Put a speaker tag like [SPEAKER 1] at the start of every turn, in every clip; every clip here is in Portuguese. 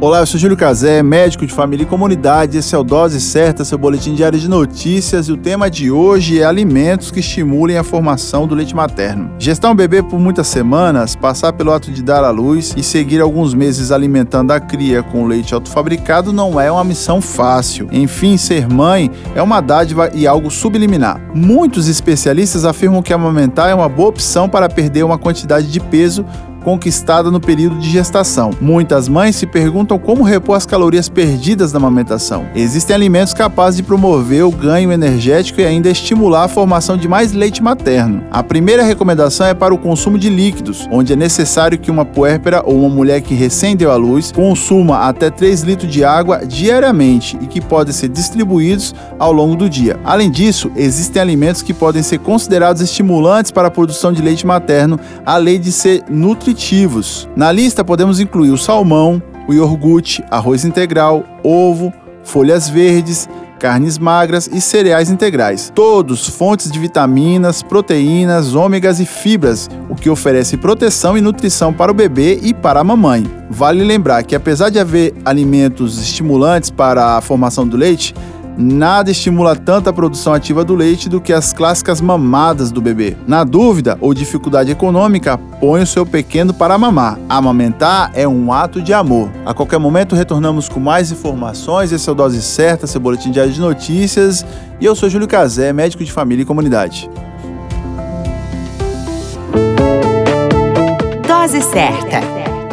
[SPEAKER 1] Olá, eu sou Júlio Cazé, médico de família e comunidade. Esse é o Dose Certa, seu boletim diário de notícias. E o tema de hoje é alimentos que estimulem a formação do leite materno. Gestar um bebê por muitas semanas, passar pelo ato de dar à luz e seguir alguns meses alimentando a cria com leite autofabricado não é uma missão fácil. Enfim, ser mãe é uma dádiva e algo subliminar. Muitos especialistas afirmam que amamentar é uma boa opção para perder uma quantidade de peso conquistada no período de gestação. Muitas mães se perguntam como repor as calorias perdidas na amamentação. Existem alimentos capazes de promover o ganho energético e ainda estimular a formação de mais leite materno. A primeira recomendação é para o consumo de líquidos, onde é necessário que uma puérpera ou uma mulher que recém deu à luz consuma até 3 litros de água diariamente e que podem ser distribuídos ao longo do dia. Além disso, existem alimentos que podem ser considerados estimulantes para a produção de leite materno, além de ser nutritivos nutritivos. Na lista podemos incluir o salmão, o iogurte, arroz integral, ovo, folhas verdes, carnes magras e cereais integrais. Todos fontes de vitaminas, proteínas, ômegas e fibras, o que oferece proteção e nutrição para o bebê e para a mamãe. Vale lembrar que apesar de haver alimentos estimulantes para a formação do leite, Nada estimula tanto a produção ativa do leite do que as clássicas mamadas do bebê. Na dúvida ou dificuldade econômica, põe o seu pequeno para mamar. Amamentar é um ato de amor. A qualquer momento retornamos com mais informações. Esse é o Dose Certa, seu boletim diário de notícias. E eu sou Júlio Cazé, médico de família e comunidade.
[SPEAKER 2] Dose Certa,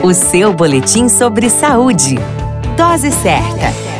[SPEAKER 2] o seu boletim sobre saúde. Dose Certa.